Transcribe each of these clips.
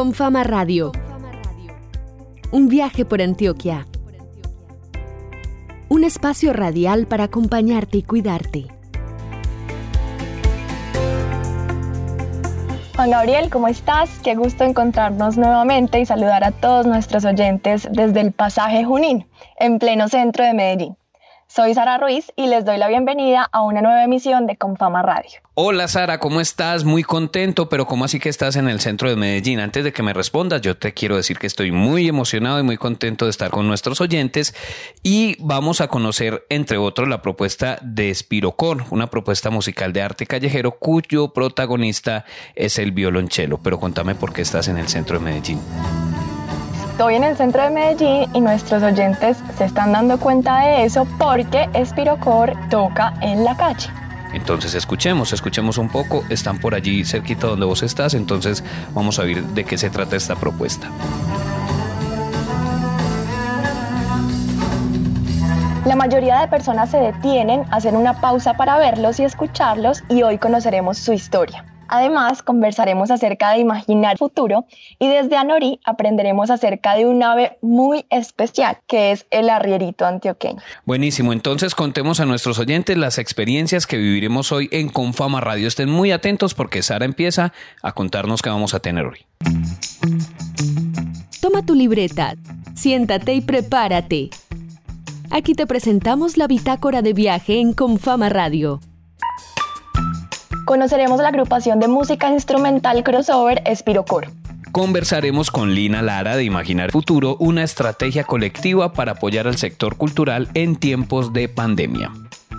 Con Fama Radio. Un viaje por Antioquia. Un espacio radial para acompañarte y cuidarte. Juan Gabriel, ¿cómo estás? Qué gusto encontrarnos nuevamente y saludar a todos nuestros oyentes desde el pasaje Junín, en pleno centro de Medellín. Soy Sara Ruiz y les doy la bienvenida a una nueva emisión de Confama Radio. Hola Sara, ¿cómo estás? Muy contento, pero ¿cómo así que estás en el centro de Medellín? Antes de que me respondas, yo te quiero decir que estoy muy emocionado y muy contento de estar con nuestros oyentes y vamos a conocer, entre otros, la propuesta de Spirocor, una propuesta musical de arte callejero cuyo protagonista es el violonchelo. Pero contame por qué estás en el centro de Medellín. Estoy en el centro de Medellín y nuestros oyentes se están dando cuenta de eso porque Espirocor toca en la calle. Entonces escuchemos, escuchemos un poco. Están por allí cerquita donde vos estás, entonces vamos a ver de qué se trata esta propuesta. La mayoría de personas se detienen, hacen una pausa para verlos y escucharlos y hoy conoceremos su historia. Además, conversaremos acerca de imaginar futuro y desde Anorí aprenderemos acerca de un ave muy especial que es el arrierito antioqueño. Buenísimo, entonces contemos a nuestros oyentes las experiencias que viviremos hoy en Confama Radio. Estén muy atentos porque Sara empieza a contarnos qué vamos a tener hoy. Toma tu libreta, siéntate y prepárate. Aquí te presentamos la bitácora de viaje en Confama Radio conoceremos la agrupación de música instrumental crossover Espirocor. Conversaremos con Lina Lara de Imaginar Futuro, una estrategia colectiva para apoyar al sector cultural en tiempos de pandemia.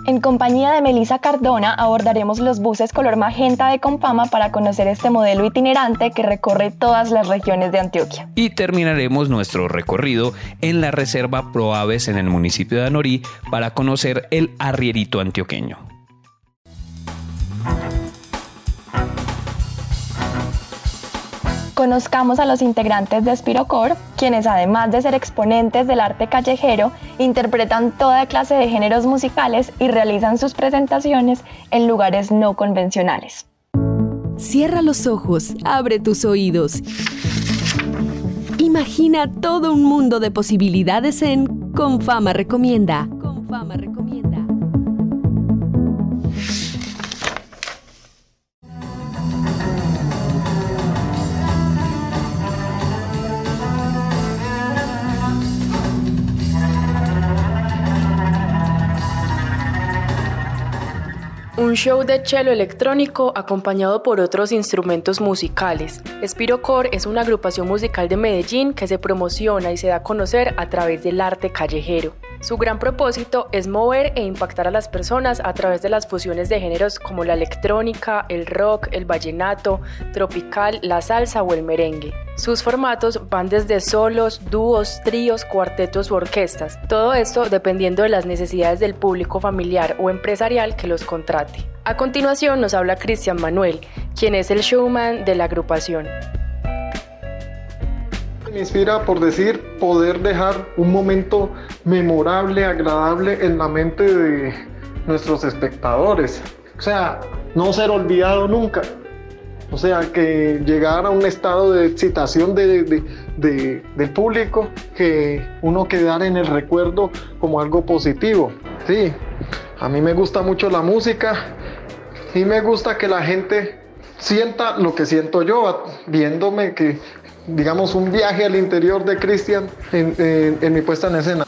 En compañía de Melisa Cardona abordaremos los buses color magenta de Compama para conocer este modelo itinerante que recorre todas las regiones de Antioquia. Y terminaremos nuestro recorrido en la Reserva Proaves en el municipio de Anorí para conocer el arrierito antioqueño. Conozcamos a los integrantes de Spirocor, quienes además de ser exponentes del arte callejero, interpretan toda clase de géneros musicales y realizan sus presentaciones en lugares no convencionales. Cierra los ojos, abre tus oídos. Imagina todo un mundo de posibilidades en Confama Recomienda. Confama Recomienda. Un show de cello electrónico acompañado por otros instrumentos musicales. Spirocore es una agrupación musical de Medellín que se promociona y se da a conocer a través del arte callejero. Su gran propósito es mover e impactar a las personas a través de las fusiones de géneros como la electrónica, el rock, el vallenato, tropical, la salsa o el merengue. Sus formatos van desde solos, dúos, tríos, cuartetos u orquestas. Todo esto dependiendo de las necesidades del público familiar o empresarial que los contrate. A continuación nos habla Cristian Manuel, quien es el showman de la agrupación. Me inspira por decir poder dejar un momento memorable, agradable en la mente de nuestros espectadores. O sea, no ser olvidado nunca. O sea, que llegar a un estado de excitación de, del público, que uno quedar en el recuerdo como algo positivo. Sí, a mí me gusta mucho la música y me gusta que la gente sienta lo que siento yo, viéndome que digamos, un viaje al interior de Christian en, mi puesta en escena.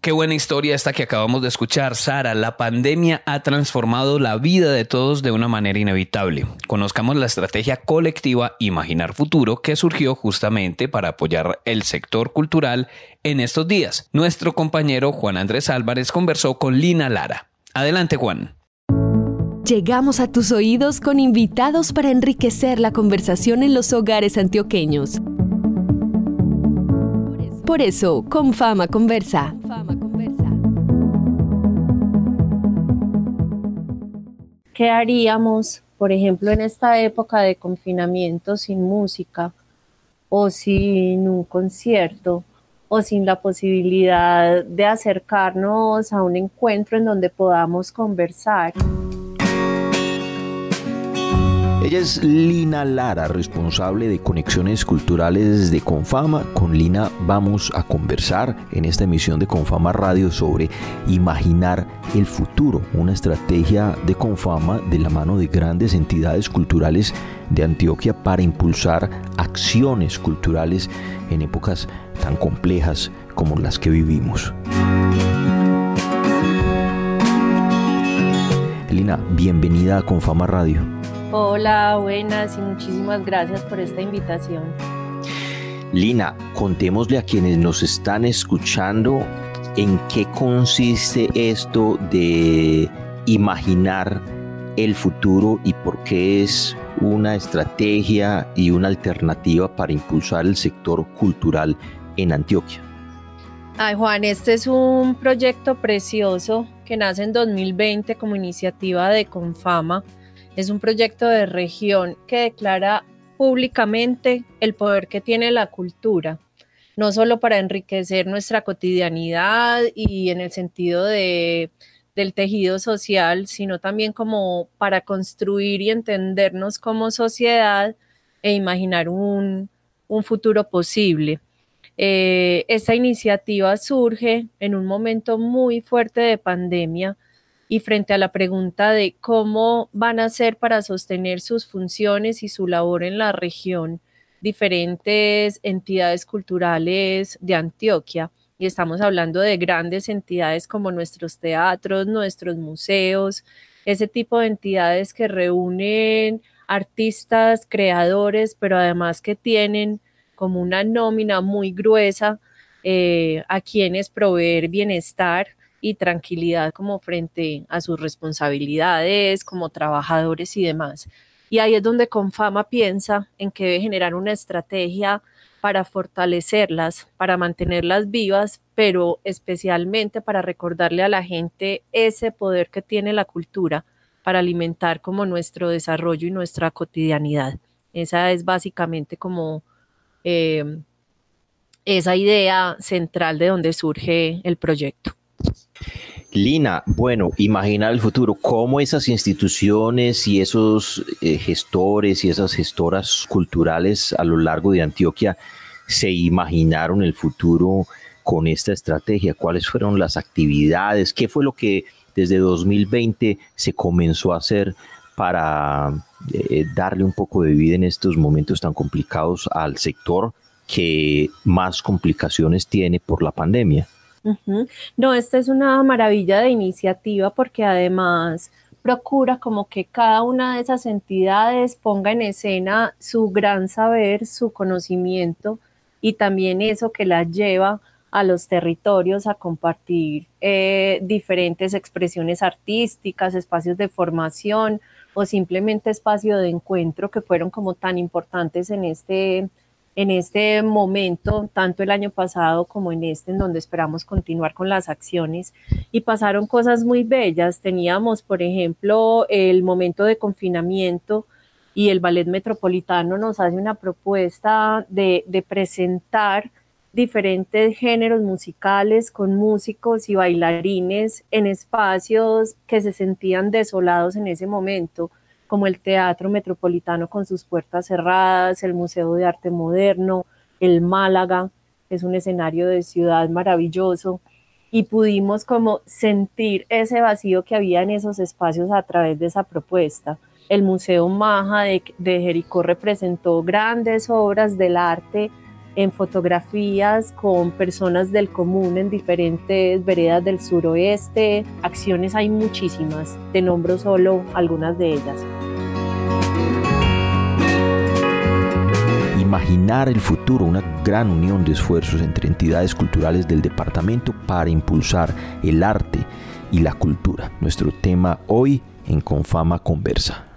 Qué buena historia esta que acabamos de escuchar, Sara. La pandemia ha transformado la vida de todos de una manera inevitable. Conozcamos la estrategia colectiva Imaginar Futuro que surgió justamente para apoyar el sector cultural en estos días. Nuestro compañero Juan Andrés Álvarez conversó con Lina Lara. Adelante, Juan. Llegamos a tus oídos con invitados para enriquecer la conversación en los hogares antioqueños. Por eso, con Fama Conversa. ¿Qué haríamos por ejemplo, en esta época de confinamiento sin música o sin un concierto o sin la posibilidad de acercarnos a un encuentro en donde podamos conversar. Ella es Lina Lara, responsable de conexiones culturales de Confama. Con Lina vamos a conversar en esta emisión de Confama Radio sobre imaginar el futuro, una estrategia de Confama de la mano de grandes entidades culturales de Antioquia para impulsar acciones culturales en épocas tan complejas como las que vivimos. Lina, bienvenida a Confama Radio. Hola, buenas y muchísimas gracias por esta invitación. Lina, contémosle a quienes nos están escuchando en qué consiste esto de imaginar el futuro y por qué es una estrategia y una alternativa para impulsar el sector cultural en Antioquia. Ay, Juan, este es un proyecto precioso que nace en 2020 como iniciativa de Confama es un proyecto de región que declara públicamente el poder que tiene la cultura, no solo para enriquecer nuestra cotidianidad y en el sentido de, del tejido social, sino también como para construir y entendernos como sociedad e imaginar un, futuro posible. Eh, esta iniciativa surge en un momento muy fuerte de pandemia y frente a la pregunta de cómo van a hacer para sostener sus funciones y su labor en la región diferentes entidades culturales de Antioquia. Y estamos hablando de grandes entidades como nuestros teatros, nuestros museos, ese tipo de entidades que reúnen artistas, creadores, pero además que tienen como una nómina muy gruesa eh, a quienes proveer bienestar y tranquilidad como frente a sus responsabilidades como trabajadores y demás. Y ahí es donde Confama piensa en que debe generar una estrategia para fortalecerlas, para mantenerlas vivas, pero especialmente para recordarle a la gente ese poder que tiene la cultura para alimentar como nuestro desarrollo y nuestra cotidianidad. Esa es básicamente como eh, esa idea central de donde surge el proyecto. Lina, bueno, imaginar el futuro, cómo esas instituciones y esos eh, gestores y esas gestoras culturales a lo largo de Antioquia se imaginaron el futuro con esta estrategia, cuáles fueron las actividades, qué fue lo que desde 2020 se comenzó a hacer para eh, darle un poco de vida en estos momentos tan complicados al sector que más complicaciones tiene por la pandemia. No, esta es una maravilla de iniciativa porque además procura como que cada una de esas entidades ponga en escena su gran saber, su conocimiento y también eso que la lleva a los territorios a compartir eh, diferentes expresiones artísticas, espacios de formación o simplemente espacios de encuentro que fueron como tan importantes en este en este momento, tanto el año pasado como en este, en donde esperamos continuar con las acciones. Y pasaron cosas muy bellas. Teníamos, por ejemplo, el momento de confinamiento y el Ballet Metropolitano nos hace una propuesta de, presentar diferentes géneros musicales con músicos y bailarines en espacios que se sentían desolados en ese momento como el Teatro Metropolitano con sus puertas cerradas, el Museo de Arte Moderno, el Málaga, es un escenario de ciudad maravilloso, y pudimos como sentir ese vacío que había en esos espacios a través de esa propuesta. El Museo Maja de, de Jericó representó grandes obras del arte en fotografías con personas del común en diferentes veredas del suroeste. Acciones hay muchísimas, te nombro solo algunas de ellas. Imaginar el futuro, una gran unión de esfuerzos entre entidades culturales del departamento para impulsar el arte y la cultura. Nuestro tema hoy en Confama Conversa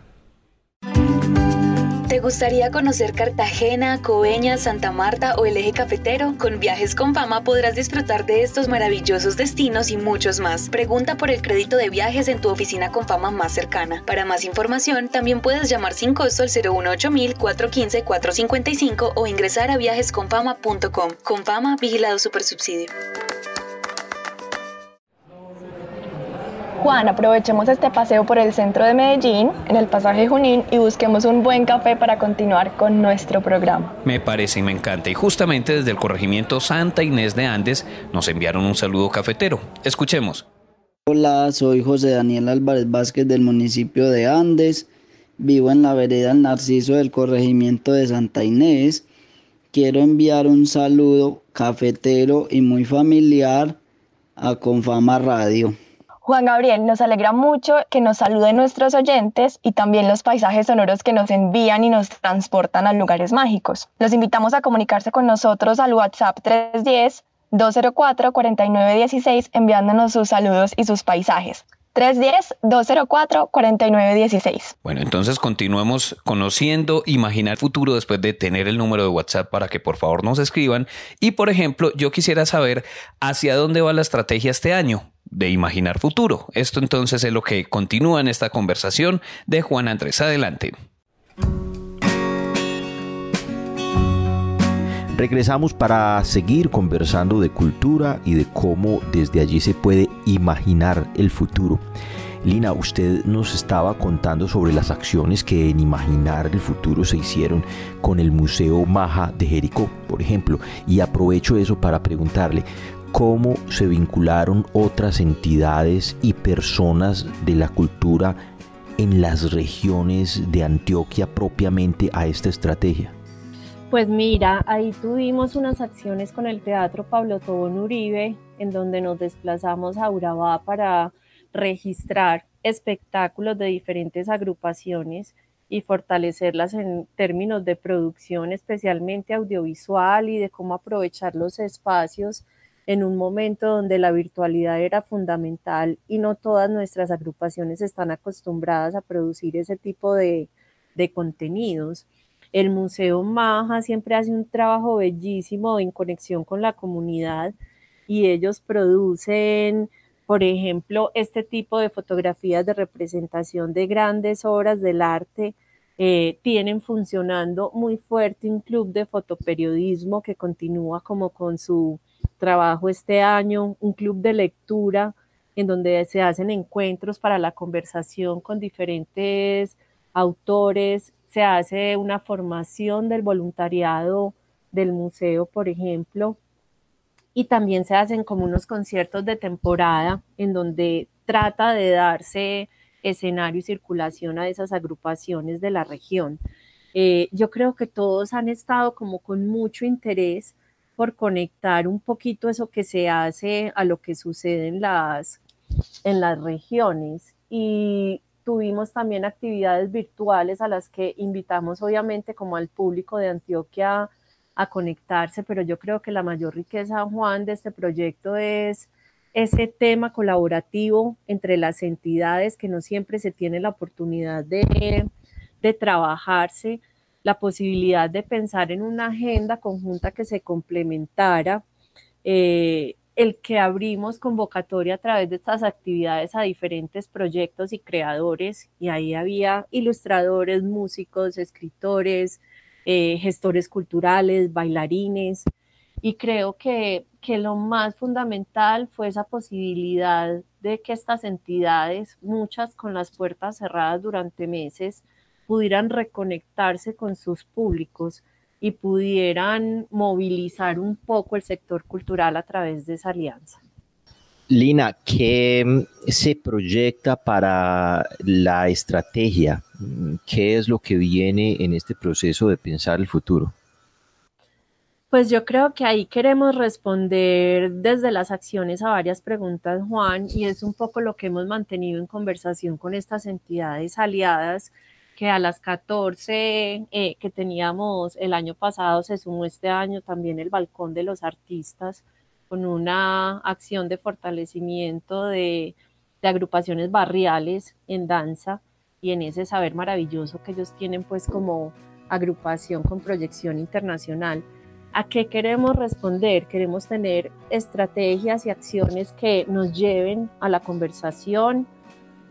gustaría conocer Cartagena, Coveñas, Santa Marta o el eje cafetero? Con Viajes con Fama podrás disfrutar de estos maravillosos destinos y muchos más. Pregunta por el crédito de viajes en tu oficina con Fama más cercana. Para más información, también puedes llamar sin costo al 018 415 455 o ingresar a viajesconfama.com. Con Fama, vigilado supersubsidio. Juan, aprovechemos este paseo por el centro de Medellín, en el pasaje Junín, y busquemos un buen café para continuar con nuestro programa. Me parece y me encanta. Y justamente desde el corregimiento Santa Inés de Andes nos enviaron un saludo cafetero. Escuchemos. Hola, soy José Daniel Álvarez Vázquez del municipio de Andes. Vivo en la vereda El Narciso del corregimiento de Santa Inés. Quiero enviar un saludo cafetero y muy familiar a Confama Radio. Juan Gabriel, nos alegra mucho que nos saluden nuestros oyentes y también los paisajes sonoros que nos envían y nos transportan a lugares mágicos. Los invitamos a comunicarse con nosotros al WhatsApp 310 204 4916 enviándonos sus saludos y sus paisajes. 310-204-4916. Bueno, entonces continuemos conociendo, imaginar futuro después de tener el número de WhatsApp para que por favor nos escriban. Y por ejemplo, yo quisiera saber hacia dónde va la estrategia este año de imaginar futuro. Esto entonces es lo que continúa en esta conversación de Juan Andrés. Adelante. Regresamos para seguir conversando de cultura y de cómo desde allí se puede imaginar el futuro. Lina, usted nos estaba contando sobre las acciones que en Imaginar el Futuro se hicieron con el Museo Maja de Jericó, por ejemplo, y aprovecho eso para preguntarle, cómo se vincularon otras entidades y personas de la cultura en las regiones de Antioquia propiamente a esta estrategia? Pues mira, ahí tuvimos unas acciones con el Teatro Pablo Tobón Uribe, en donde nos desplazamos a Urabá para registrar espectáculos de diferentes agrupaciones y fortalecerlas en términos de producción, especialmente audiovisual y de cómo aprovechar los espacios en un momento donde la virtualidad era fundamental y no todas nuestras agrupaciones están acostumbradas a producir ese tipo de, contenidos. El Museo Maja siempre hace un trabajo bellísimo en conexión con la comunidad y ellos producen, por ejemplo, este tipo de fotografías de representación de grandes obras del arte. Eh, tienen funcionando muy fuerte un club de fotoperiodismo que continúa como con su trabajo este año un club de lectura en donde se hacen encuentros para la conversación con diferentes autores, se hace una formación del voluntariado del museo, por ejemplo, y también se hacen como unos conciertos de temporada en donde trata de darse escenario y circulación a esas agrupaciones de la región. Eh, yo creo que todos han estado como con mucho interés por conectar un poquito eso que se hace a lo que sucede en las, en las regiones. Y tuvimos también actividades virtuales a las que invitamos obviamente como al público de Antioquia a conectarse, pero yo creo que la mayor riqueza, Juan, de este proyecto es ese tema colaborativo entre las entidades que no siempre se tiene la oportunidad de, de trabajarse la posibilidad de pensar en una agenda conjunta que se complementara, eh, el que abrimos convocatoria a través de estas actividades a diferentes proyectos y creadores, y ahí había ilustradores, músicos, escritores, eh, gestores culturales, bailarines, y creo que, que lo más fundamental fue esa posibilidad de que estas entidades, muchas con las puertas cerradas durante meses, pudieran reconectarse con sus públicos y pudieran movilizar un poco el sector cultural a través de esa alianza. Lina, ¿qué se proyecta para la estrategia? ¿Qué es lo que viene en este proceso de pensar el futuro? Pues yo creo que ahí queremos responder desde las acciones a varias preguntas, Juan, y es un poco lo que hemos mantenido en conversación con estas entidades aliadas que a las 14 eh, que teníamos el año pasado se sumó este año también el Balcón de los Artistas con una acción de fortalecimiento de, de agrupaciones barriales en danza y en ese saber maravilloso que ellos tienen pues como agrupación con proyección internacional. ¿A qué queremos responder? Queremos tener estrategias y acciones que nos lleven a la conversación,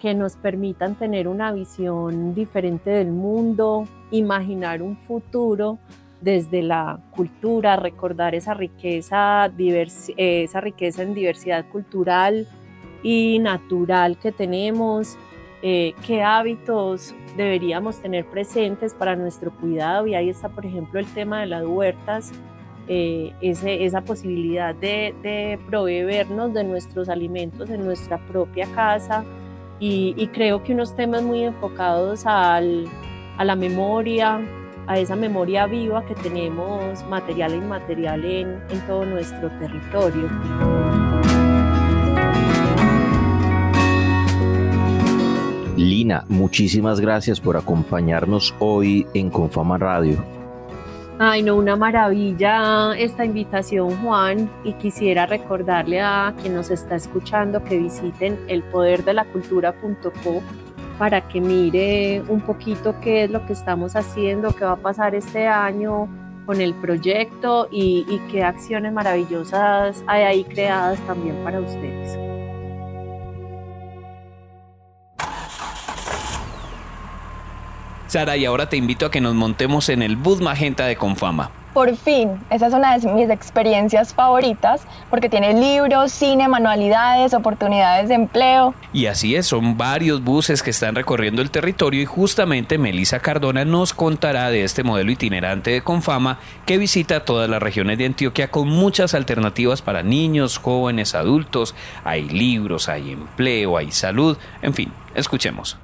que nos permitan tener una visión diferente del mundo, imaginar un futuro desde la cultura, recordar esa riqueza, esa riqueza en diversidad cultural y natural que tenemos, eh, qué hábitos deberíamos tener presentes para nuestro cuidado. Y ahí está, por ejemplo, el tema de las huertas, eh, esa posibilidad de, proveernos de nuestros alimentos en nuestra propia casa. Y, creo que unos temas muy enfocados a la memoria, a esa memoria viva que tenemos material e inmaterial en, en todo nuestro territorio. Lina, muchísimas gracias por acompañarnos hoy en Confama Radio. Ay, no, una maravilla esta invitación, Juan, y quisiera recordarle a quien nos está escuchando que visiten elpoderdelacultura.co para que mire un poquito qué es lo que estamos haciendo, qué va a pasar este año con el proyecto y, y qué acciones maravillosas hay ahí creadas también para ustedes. Sara, y ahora te invito a que nos montemos en el bus magenta de Confama. Por fin, esa es una de mis experiencias favoritas porque tiene libros, cine, manualidades, oportunidades de empleo. Y así es, son varios buses que están recorriendo el territorio y justamente Melisa Cardona nos contará de este modelo itinerante de Confama que visita todas las regiones de Antioquia con muchas alternativas para niños, jóvenes, adultos. Hay libros, hay empleo, hay salud, en fin, escuchemos.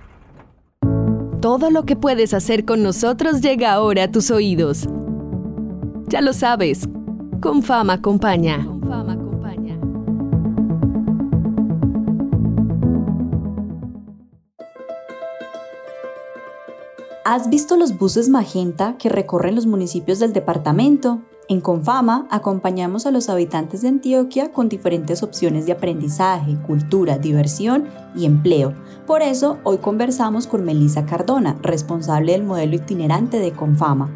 Todo lo que puedes hacer con nosotros llega ahora a tus oídos. Ya lo sabes, con fama acompaña. ¿Has visto los buses magenta que recorren los municipios del departamento? En Confama acompañamos a los habitantes de Antioquia con diferentes opciones de aprendizaje, cultura, diversión y empleo. Por eso hoy conversamos con Melisa Cardona, responsable del modelo itinerante de Confama.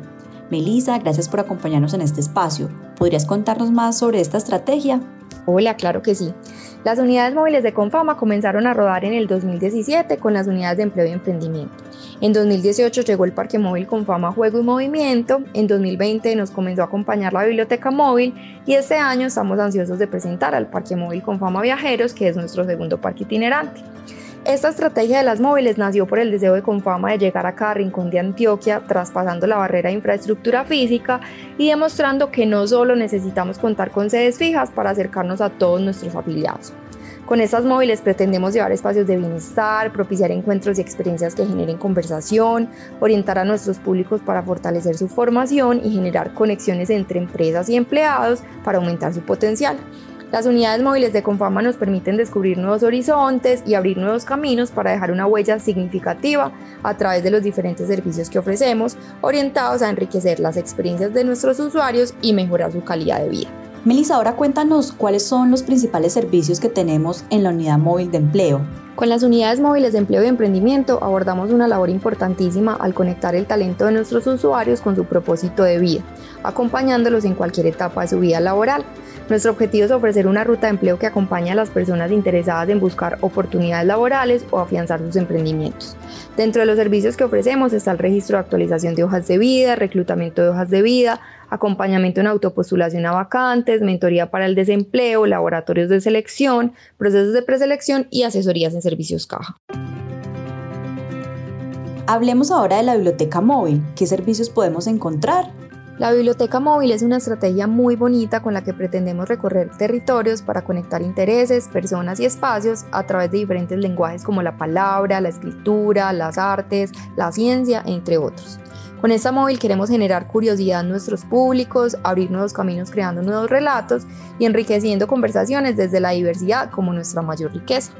Melisa, gracias por acompañarnos en este espacio. ¿Podrías contarnos más sobre esta estrategia? Hola, claro que sí. Las unidades móviles de Confama comenzaron a rodar en el 2017 con las unidades de empleo y emprendimiento. En 2018 llegó el Parque Móvil Confama Juego y Movimiento, en 2020 nos comenzó a acompañar la Biblioteca Móvil y este año estamos ansiosos de presentar al Parque Móvil Confama Viajeros, que es nuestro segundo parque itinerante. Esta estrategia de las móviles nació por el deseo de Confama de llegar a cada rincón de Antioquia, traspasando la barrera de infraestructura física y demostrando que no solo necesitamos contar con sedes fijas para acercarnos a todos nuestros afiliados. Con estas móviles pretendemos llevar espacios de bienestar, propiciar encuentros y experiencias que generen conversación, orientar a nuestros públicos para fortalecer su formación y generar conexiones entre empresas y empleados para aumentar su potencial. Las unidades móviles de Confama nos permiten descubrir nuevos horizontes y abrir nuevos caminos para dejar una huella significativa a través de los diferentes servicios que ofrecemos, orientados a enriquecer las experiencias de nuestros usuarios y mejorar su calidad de vida. Melissa, ahora cuéntanos cuáles son los principales servicios que tenemos en la unidad móvil de empleo. Con las unidades móviles de empleo y emprendimiento abordamos una labor importantísima al conectar el talento de nuestros usuarios con su propósito de vida, acompañándolos en cualquier etapa de su vida laboral. Nuestro objetivo es ofrecer una ruta de empleo que acompañe a las personas interesadas en buscar oportunidades laborales o afianzar sus emprendimientos. Dentro de los servicios que ofrecemos está el registro de actualización de hojas de vida, reclutamiento de hojas de vida, acompañamiento en autopostulación a vacantes, mentoría para el desempleo, laboratorios de selección, procesos de preselección y asesorías en servicios caja. Hablemos ahora de la biblioteca móvil. ¿Qué servicios podemos encontrar? La biblioteca móvil es una estrategia muy bonita con la que pretendemos recorrer territorios para conectar intereses, personas y espacios a través de diferentes lenguajes como la palabra, la escritura, las artes, la ciencia, entre otros. Con esta móvil queremos generar curiosidad en nuestros públicos, abrir nuevos caminos creando nuevos relatos y enriqueciendo conversaciones desde la diversidad como nuestra mayor riqueza.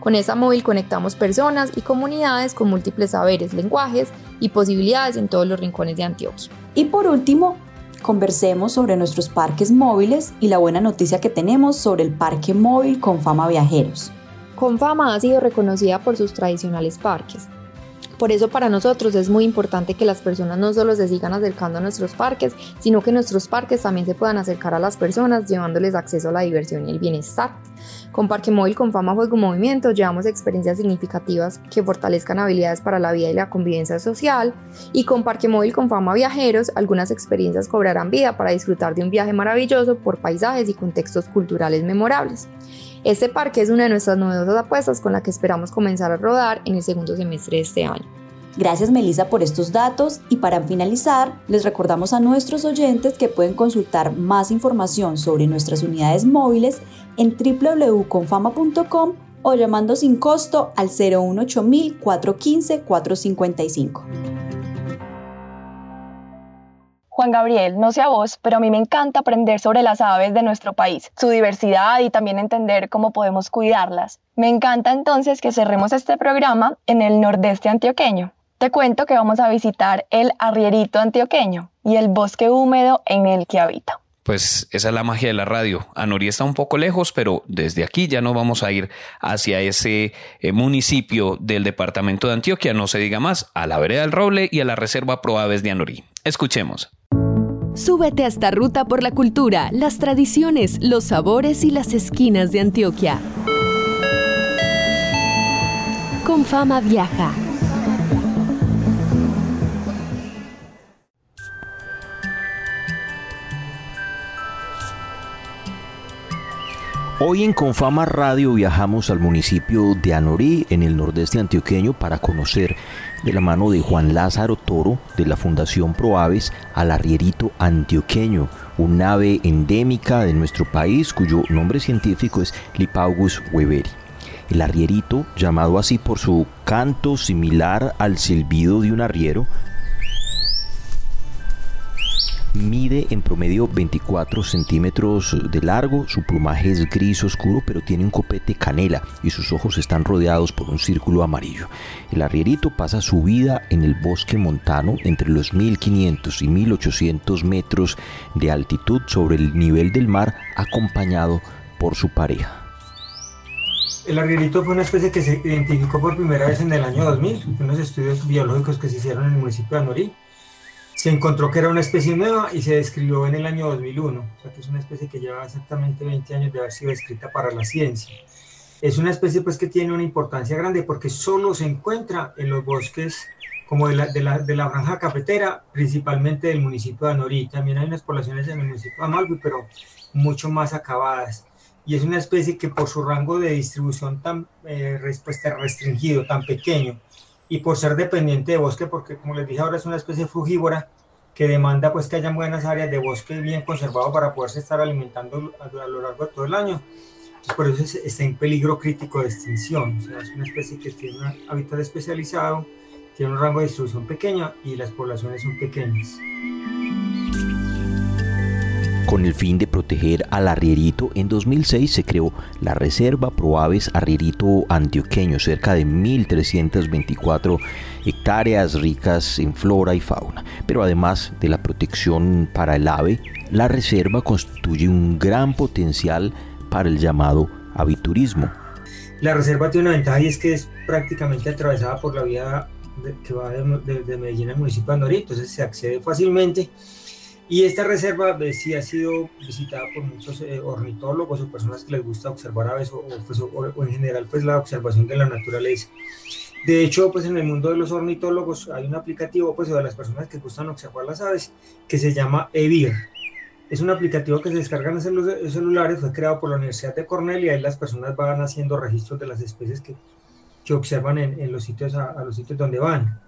Con esta móvil conectamos personas y comunidades con múltiples saberes, lenguajes y posibilidades en todos los rincones de Antioquia. Y por último, conversemos sobre nuestros parques móviles y la buena noticia que tenemos sobre el Parque Móvil con Fama Viajeros. Confama ha sido reconocida por sus tradicionales parques. Por eso para nosotros es muy importante que las personas no solo se sigan acercando a nuestros parques, sino que nuestros parques también se puedan acercar a las personas llevándoles acceso a la diversión y el bienestar. Con Parque Móvil con Fama Juego Movimiento llevamos experiencias significativas que fortalezcan habilidades para la vida y la convivencia social y con Parque Móvil con Fama Viajeros algunas experiencias cobrarán vida para disfrutar de un viaje maravilloso por paisajes y contextos culturales memorables. Este parque es una de nuestras novedosas apuestas con la que esperamos comenzar a rodar en el segundo semestre de este año. Gracias Melissa por estos datos y para finalizar les recordamos a nuestros oyentes que pueden consultar más información sobre nuestras unidades móviles en www.confama.com o llamando sin costo al 018 415 455. Juan Gabriel, no sé a vos, pero a mí me encanta aprender sobre las aves de nuestro país, su diversidad y también entender cómo podemos cuidarlas. Me encanta entonces que cerremos este programa en el nordeste antioqueño. Te cuento que vamos a visitar el arrierito antioqueño y el bosque húmedo en el que habita. Pues esa es la magia de la radio. Anorí está un poco lejos, pero desde aquí ya no vamos a ir hacia ese eh, municipio del departamento de Antioquia, no se diga más, a la vereda del Roble y a la reserva Proaves de Anorí. Escuchemos. Súbete a esta ruta por la cultura, las tradiciones, los sabores y las esquinas de Antioquia. Con fama viaja. Hoy en Confama Radio viajamos al municipio de Anorí, en el nordeste antioqueño, para conocer de la mano de Juan Lázaro Toro de la Fundación Proaves al arrierito antioqueño, un ave endémica de nuestro país cuyo nombre científico es Lipaugus weberi. El arrierito, llamado así por su canto similar al silbido de un arriero, Mide en promedio 24 centímetros de largo, su plumaje es gris oscuro pero tiene un copete canela y sus ojos están rodeados por un círculo amarillo. El arrierito pasa su vida en el bosque montano entre los 1500 y 1800 metros de altitud sobre el nivel del mar acompañado por su pareja. El arrierito fue una especie que se identificó por primera vez en el año 2000, en unos estudios biológicos que se hicieron en el municipio de Anorí se encontró que era una especie nueva y se describió en el año 2001, o sea que es una especie que lleva exactamente 20 años de haber sido descrita para la ciencia. Es una especie pues que tiene una importancia grande porque solo se encuentra en los bosques como de la, de la, de la franja cafetera, principalmente del municipio de Anorí. También hay unas poblaciones en el municipio de Amalfi, pero mucho más acabadas. Y es una especie que por su rango de distribución tan eh, restringido, tan pequeño, y por ser dependiente de bosque, porque como les dije ahora es una especie frugívora que demanda pues que haya buenas áreas de bosque bien conservado para poderse estar alimentando a, lo largo de todo el año. Entonces, por eso está en peligro crítico de extinción. O sea, es una especie que tiene un hábitat especializado, tiene un rango de distribución pequeño y las poblaciones son pequeñas. Con el fin de proteger al arrierito, en 2006 se creó la Reserva Proaves Arrierito Antioqueño, cerca de 1.324 hectáreas ricas en flora y fauna. Pero además de la protección para el ave, la reserva constituye un gran potencial para el llamado aviturismo. La reserva tiene una ventaja y es que es prácticamente atravesada por la vía que va de, Medellín al municipio de Andorito, entonces se accede fácilmente y esta reserva sí ha sido visitada por muchos eh, ornitólogos o personas que les gusta observar aves o, pues, o, en general pues la observación de la naturaleza. De hecho, pues en el mundo de los ornitólogos hay un aplicativo pues de las personas que gustan observar las aves que se llama EVIR. Es un aplicativo que se descarga en los celulares, fue creado por la Universidad de Cornell y ahí las personas van haciendo registros de las especies que, que observan en los sitios a los sitios donde van.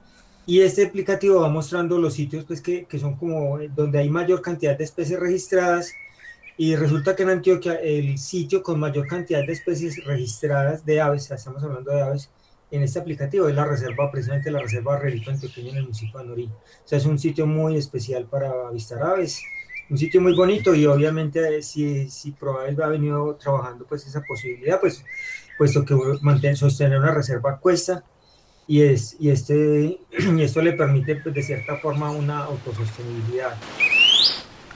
Y este aplicativo va mostrando los sitios pues, que, que, son como donde hay mayor cantidad de especies registradas. Y resulta que en Antioquia el sitio con mayor cantidad de especies registradas de aves, estamos hablando de aves, en este aplicativo es la reserva, precisamente la reserva Relito Antioqueño en el municipio de Anorí. O sea, es un sitio muy especial para avistar aves, un sitio muy bonito y obviamente si, si Proaves ha venido trabajando pues esa posibilidad, pues puesto que mantener, sostener una reserva cuesta, y, es, y, este, y esto le permite pues, de cierta forma una autosostenibilidad.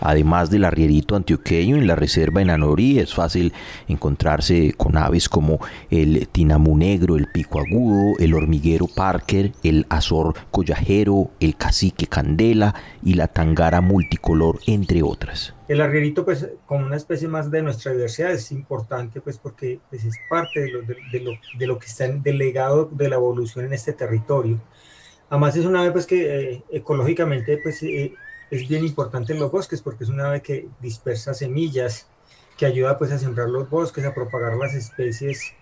Además del arrierito antioqueño en la reserva en Anorí es fácil encontrarse con aves como el tinamú negro, el pico agudo, el hormiguero Parker, el azor collajero, el cacique candela y la tangara multicolor, entre otras. El arrierito, pues, como una especie más de nuestra diversidad, es importante, pues, porque pues, es parte de lo, de, lo, que está en de la evolución en este territorio. Además, es una ave, pues, que eh, ecológicamente, pues, eh, es bien importante en los bosques porque es una ave que dispersa semillas, que ayuda pues a sembrar los bosques, a propagar las especies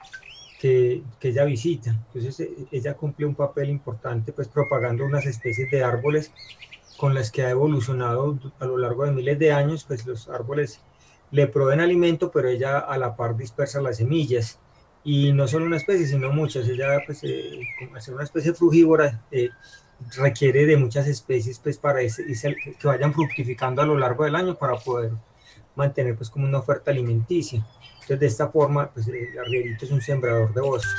que, que, ella visita. Entonces e, ella cumple un papel importante pues propagando unas especies de árboles con las que ha evolucionado a lo largo de miles de años, pues los árboles le proveen alimento, pero ella a la par dispersa las semillas. Y no solo una especie, sino muchas. Ella, pues, eh, como ser una especie frugívora, eh, requiere de muchas especies pues para que vayan fructificando a lo largo del año para poder mantener pues como una oferta alimenticia. Entonces de esta forma pues el arrierito es un sembrador de bosques.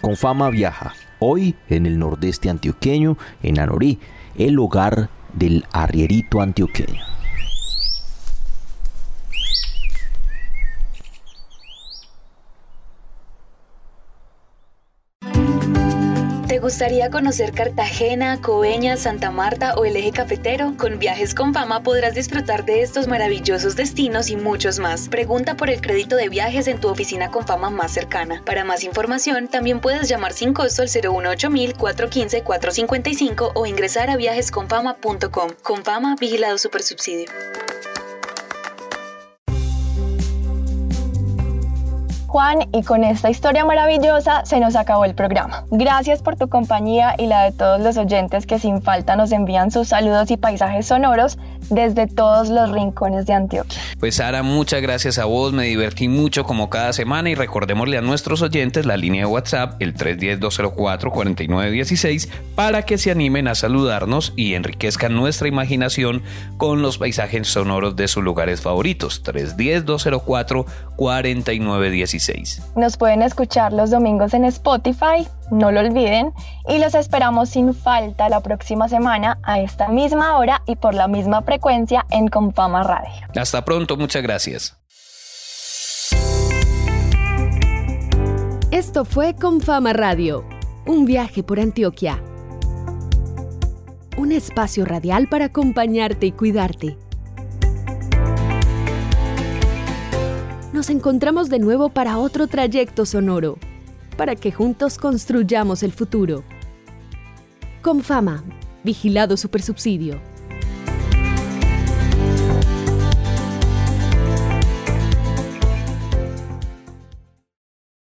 Con fama viaja, hoy en el nordeste antioqueño, en Anorí, el hogar del arrierito antioqueño. ¿Te gustaría conocer Cartagena, Coveñas, Santa Marta o el eje cafetero? Con Viajes con Fama podrás disfrutar de estos maravillosos destinos y muchos más. Pregunta por el crédito de viajes en tu oficina con fama más cercana. Para más información, también puedes llamar sin costo al 018 415 455 o ingresar a viajesconfama.com. Con Fama, vigilado supersubsidio. Juan, y con esta historia maravillosa se nos acabó el programa. Gracias por tu compañía y la de todos los oyentes que sin falta nos envían sus saludos y paisajes sonoros desde todos los rincones de Antioquia. Pues Sara, muchas gracias a vos, me divertí mucho como cada semana y recordémosle a nuestros oyentes la línea de WhatsApp, el 310-204-4916, para que se animen a saludarnos y enriquezcan nuestra imaginación con los paisajes sonoros de sus lugares favoritos, 310-204-4916. Nos pueden escuchar los domingos en Spotify, no lo olviden, y los esperamos sin falta la próxima semana a esta misma hora y por la misma frecuencia en Confama Radio. Hasta pronto, muchas gracias. Esto fue Confama Radio, un viaje por Antioquia. Un espacio radial para acompañarte y cuidarte. Nos encontramos de nuevo para otro trayecto sonoro, para que juntos construyamos el futuro. Con fama, vigilado supersubsidio.